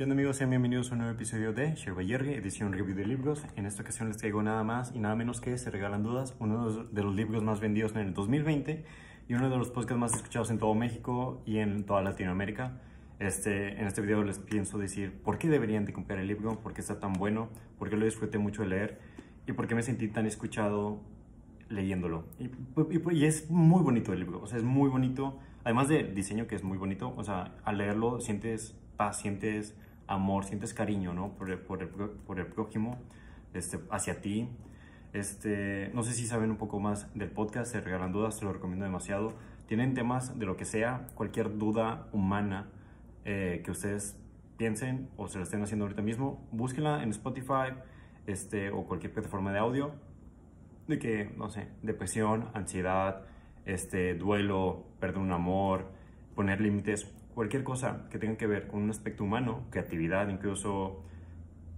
¿Qué onda amigos? Sean bienvenidos a un nuevo episodio de Yergue, edición review de libros. En esta ocasión les traigo nada más y nada menos que Se Regalan Dudas, uno de los libros más vendidos en el 2020 y uno de los podcasts más escuchados en todo México y en toda Latinoamérica. Este, en este video les pienso decir por qué deberían de comprar el libro, por qué está tan bueno, por qué lo disfruté mucho de leer y por qué me sentí tan escuchado leyéndolo. Y, y, es muy bonito el libro, o sea, es muy bonito, además del diseño que es muy bonito, o sea, al leerlo sientes paz, sientes amor, sientes cariño, ¿no? Por el, por el, por el prójimo, este, hacia ti. Este, no sé si saben un poco más del podcast, se regalan dudas, se lo recomiendo demasiado. Tienen temas de lo que sea, cualquier duda humana eh, que ustedes piensen o se la estén haciendo ahorita mismo, búsquenla en Spotify este, o cualquier plataforma de audio de que, no sé, depresión, ansiedad, este, duelo, perder un amor, poner límites, cualquier cosa que tenga que ver con un aspecto humano, creatividad, incluso,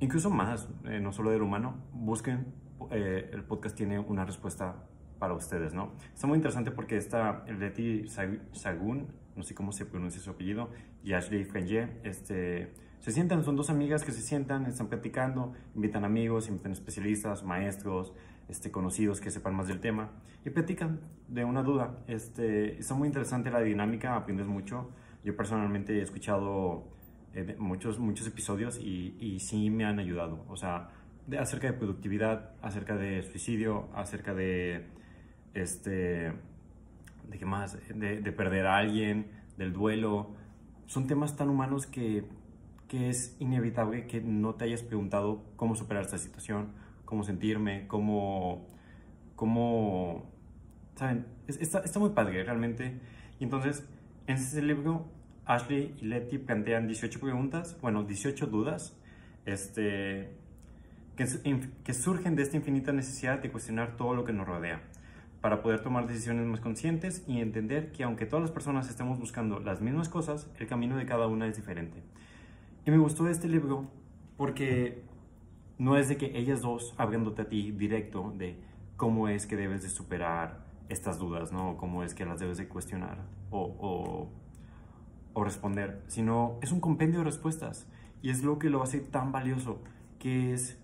incluso más, eh, no solo del humano, busquen, eh, el podcast tiene una respuesta para ustedes, ¿no? Está muy interesante porque está Leti Sagun, no sé cómo se pronuncia su apellido, y Ashley Frenier, este, se sientan, son dos amigas que se sientan, están platicando, invitan amigos, invitan especialistas, maestros, este, conocidos que sepan más del tema, y platican de una duda. Este, está muy interesante la dinámica, aprendes mucho. Yo personalmente he escuchado eh, muchos, muchos episodios y, sí me han ayudado. O sea, acerca de productividad, acerca de suicidio, acerca de, este, de qué más, de, de perder a alguien, del duelo. Son temas tan humanos que, que es inevitable que no te hayas preguntado cómo superar esta situación, cómo sentirme, cómo, cómo, ¿saben? Está, está muy padre realmente. Y entonces, en ese libro, Ashley y Letty plantean 18 preguntas, bueno, 18 dudas, este, que, surgen de esta infinita necesidad de cuestionar todo lo que nos rodea, para poder tomar decisiones más conscientes y entender que aunque todas las personas estemos buscando las mismas cosas, el camino de cada una es diferente. Y me gustó este libro porque no es de que ellas dos hablándote a ti directo de cómo es que debes de superar estas dudas, ¿no? Cómo es que las debes de cuestionar o, o, responder, sino es un compendio de respuestas y es lo que lo hace tan valioso, que es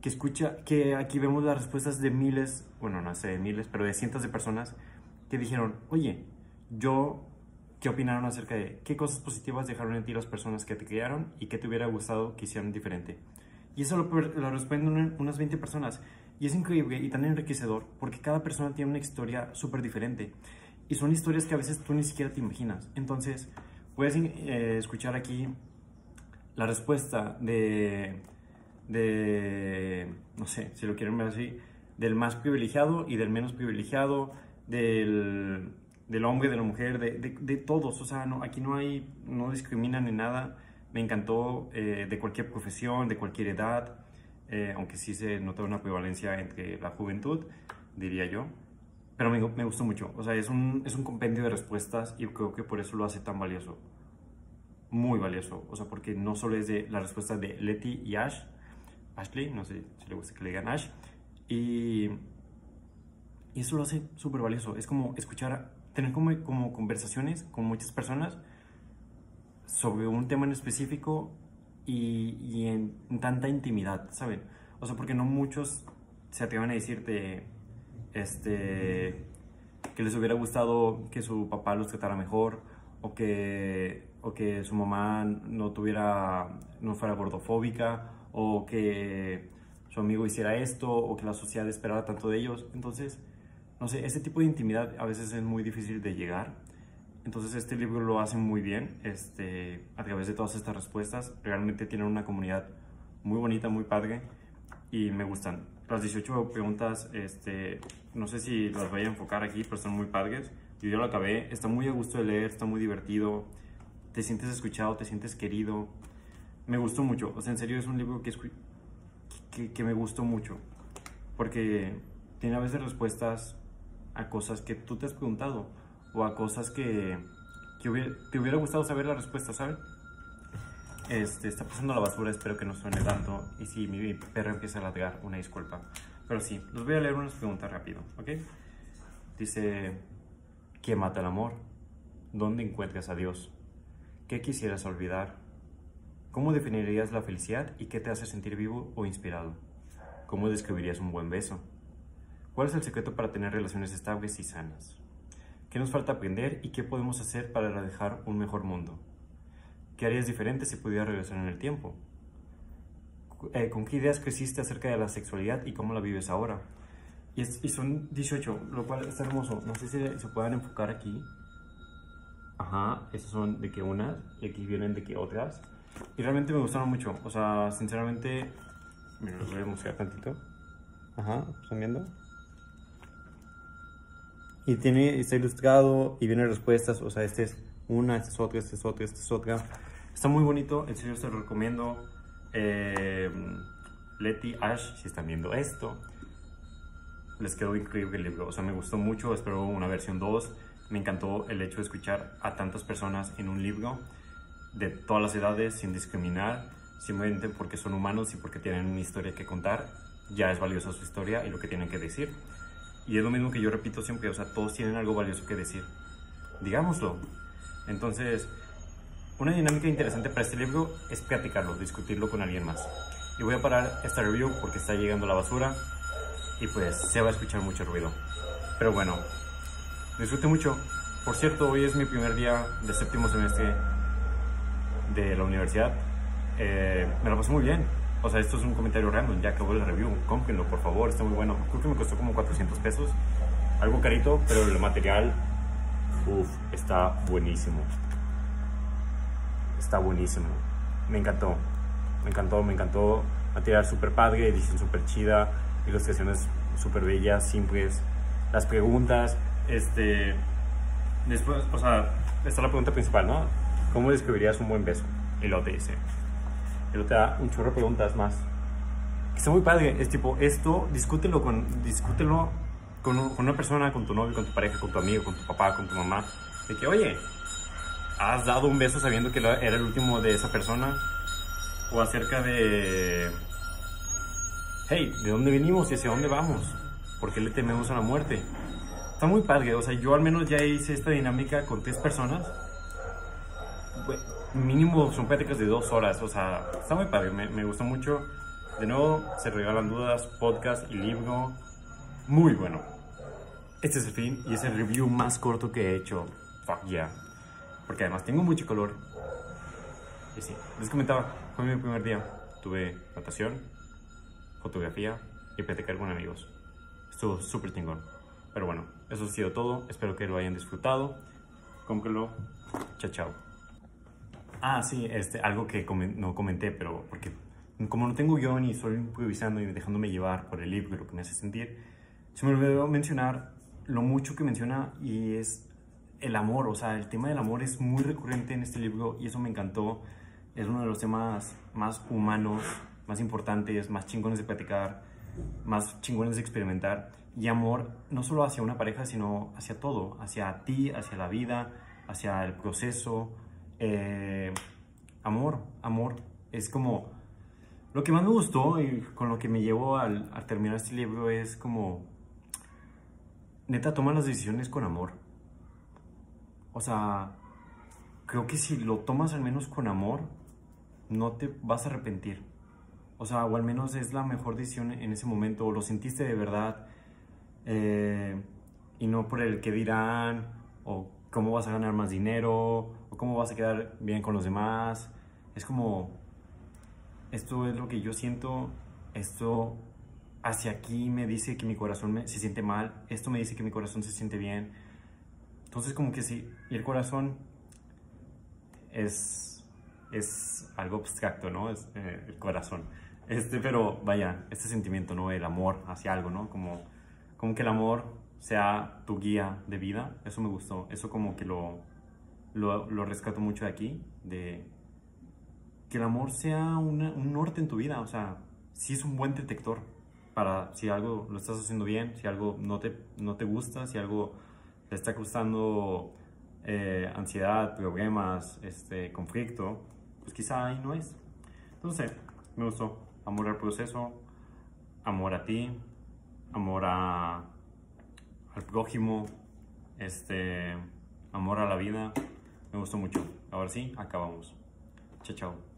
que escucha, que aquí vemos las respuestas de miles, bueno, no sé de miles, pero de cientos de personas que dijeron, oye, yo, ¿qué opinaron acerca de qué cosas positivas dejaron en ti las personas que te criaron y qué te hubiera gustado que hicieran diferente? Y eso lo, lo responden unas 20 personas. Y es increíble y tan enriquecedor porque cada persona tiene una historia súper diferente. Y son historias que a veces tú ni siquiera te imaginas. Entonces, puedes eh, escuchar aquí la respuesta de, de, no sé, si lo quieren ver así, del más privilegiado y del menos privilegiado, del, del hombre, de la mujer, de, de, todos. O sea, no, aquí no hay, no discriminan en nada. Me encantó eh, de cualquier profesión, de cualquier edad. Eh, aunque sí se nota una prevalencia entre la juventud, diría yo. Pero me, me, gustó mucho. O sea, es un, es un compendio de respuestas y creo que por eso lo hace tan valioso. Muy valioso. O sea, porque no solo es de la respuesta de Letty y Ash, Ashley, no sé si le gusta que le digan Ash, y, y eso lo hace súper valioso. Es como escuchar, tener como, como conversaciones con muchas personas sobre un tema en específico y, y en, en, tanta intimidad, ¿saben? O sea, porque no muchos se atreven a decirte este, que les hubiera gustado que su papá los tratara mejor o que, o que su mamá no, tuviera, no fuera gordofóbica o que su amigo hiciera esto o que la sociedad esperara tanto de ellos. Entonces, no sé, ese tipo de intimidad a veces es muy difícil de llegar entonces este libro lo hace muy bien este, a través de todas estas respuestas. Realmente tiene una comunidad muy bonita, muy padre y me gustan. Las 18 preguntas, este, no sé si las voy a enfocar aquí, pero están muy padres. Yo ya lo acabé, está muy a gusto de leer, está muy divertido, te sientes escuchado, te sientes querido. Me gustó mucho, o sea, en serio es un libro que, que, que me gustó mucho, porque tiene a veces respuestas a cosas que tú te has preguntado o a cosas que, que hubiera, te hubiera gustado saber la respuesta, ¿sabes? Este, está pasando la basura, espero que no suene tanto. Y si mi perro empieza a ladrar, una disculpa. Pero sí, los voy a leer unas preguntas rápido, ¿ok? Dice, ¿quién mata el amor? ¿Dónde encuentras a Dios? ¿Qué quisieras olvidar? ¿Cómo definirías la felicidad y qué te hace sentir vivo o inspirado? ¿Cómo describirías un buen beso? ¿Cuál es el secreto para tener relaciones estables y sanas? ¿Qué nos falta aprender y qué podemos hacer para dejar un mejor mundo? ¿Qué harías diferente si pudieras regresar en el tiempo? Eh, ¿Con qué ideas creciste acerca de la sexualidad y cómo la vives ahora? Y, son 18, lo cual está hermoso. No sé si se puedan enfocar aquí. Ajá, esas son de que unas y aquí vienen de que otras. Y realmente me gustaron mucho. O sea, sinceramente, me los voy a mostrar tantito. Ajá, ¿están viendo? Y tiene, está ilustrado y viene respuestas. O sea, este es una, este es otra, este es otra, este es otra. Está muy bonito, en serio se lo recomiendo. Eh, Leti, Ash, si están viendo esto, les quedó increíble el libro. O sea, me gustó mucho, espero una versión 2. Me encantó el hecho de escuchar a tantas personas en un libro de todas las edades sin discriminar, simplemente porque son humanos y porque tienen una historia que contar. Ya es valiosa su historia y lo que tienen que decir. Y es lo mismo que yo repito siempre, o sea, todos tienen algo valioso que decir. Digámoslo. Entonces, una dinámica interesante para este libro es platicarlo, discutirlo con alguien más. Y voy a parar esta review porque está llegando la basura y pues se va a escuchar mucho ruido. Pero bueno, disfrute mucho. Por cierto, hoy es mi primer día de séptimo semestre de la universidad. Eh, me lo pasé muy bien. O sea, esto es un comentario random, ya acabó el review. Cómprenlo, por favor, está muy bueno. Creo que me costó como 400 pesos. Algo carito, pero el material, uff, está buenísimo. Está buenísimo. Me encantó. Me encantó, me encantó. Material súper padre, edición súper chida, ilustraciones súper bellas, simples. Las preguntas, este... Después, o sea, esta es la pregunta principal, ¿no? ¿Cómo describirías un buen beso? Y lo te dice. Y luego te da un chorro de preguntas más. Está muy padre. Es tipo, esto, discútelo con, discútelo con, una persona, con tu novio, con tu pareja, con tu amigo, con tu papá, con tu mamá. De que, oye, ¿has dado un beso sabiendo que era el último de esa persona? O acerca de... Hey, ¿de dónde venimos y hacia dónde vamos? ¿Por qué le tememos a la muerte? Está muy padre. O sea, yo al menos ya hice esta dinámica con tres personas mínimo son pláticas de dos horas, o sea, está muy padre, me, me gustó mucho. De nuevo, se regalan dudas, podcast y libro. Muy bueno. Este es el fin y es el review más corto que he hecho. Fuck yeah. Porque además tengo mucho color. Y sí, les comentaba, fue mi primer día. Tuve natación, fotografía y platicar con amigos. Estuvo súper chingón. Pero bueno, eso ha sido todo. Espero que lo hayan disfrutado. Cómpralo. Chao, chao. Ah, sí, este, algo que no comenté, pero porque como no tengo guion y estoy improvisando y dejándome llevar por el libro lo que me hace sentir, se me olvidó mencionar lo mucho que menciona y es el amor, o sea, el tema del amor es muy recurrente en este libro y eso me encantó. Es uno de los temas más humanos, más importantes, más chingones de platicar, más chingones de experimentar. Y amor no solo hacia una pareja, sino hacia todo, hacia ti, hacia la vida, hacia el proceso, eh, amor, amor. Es como... Lo que más me gustó y con lo que me llevo al, terminar este libro es como... Neta, toma las decisiones con amor. O sea, creo que si lo tomas al menos con amor, no te vas a arrepentir. O sea, o al menos es la mejor decisión en ese momento, o lo sentiste de verdad, eh, y no por el que dirán, o cómo vas a ganar más dinero, o cómo vas a quedar bien con los demás. Es como, esto es lo que yo siento, esto hacia aquí me dice que mi corazón se siente mal, esto me dice que mi corazón se siente bien. Entonces como que sí, y el corazón es, es algo abstracto, ¿no? Es eh, el corazón. Este, pero vaya, este sentimiento, ¿no? El amor hacia algo, ¿no? Como, como que el amor sea tu guía de vida. Eso me gustó. Eso como que lo, lo, lo rescato mucho de aquí, de que el amor sea un norte en tu vida. O sea, si es un buen detector para si algo lo estás haciendo bien, si algo no te, no te gusta, si algo te está causando eh, ansiedad, problemas, este, conflicto, pues quizá ahí no es. Entonces, me gustó. Amor al proceso, amor a ti, amor a al prójimo, este, amor a la vida. Me gustó mucho. Ahora sí, acabamos. Chao, chao.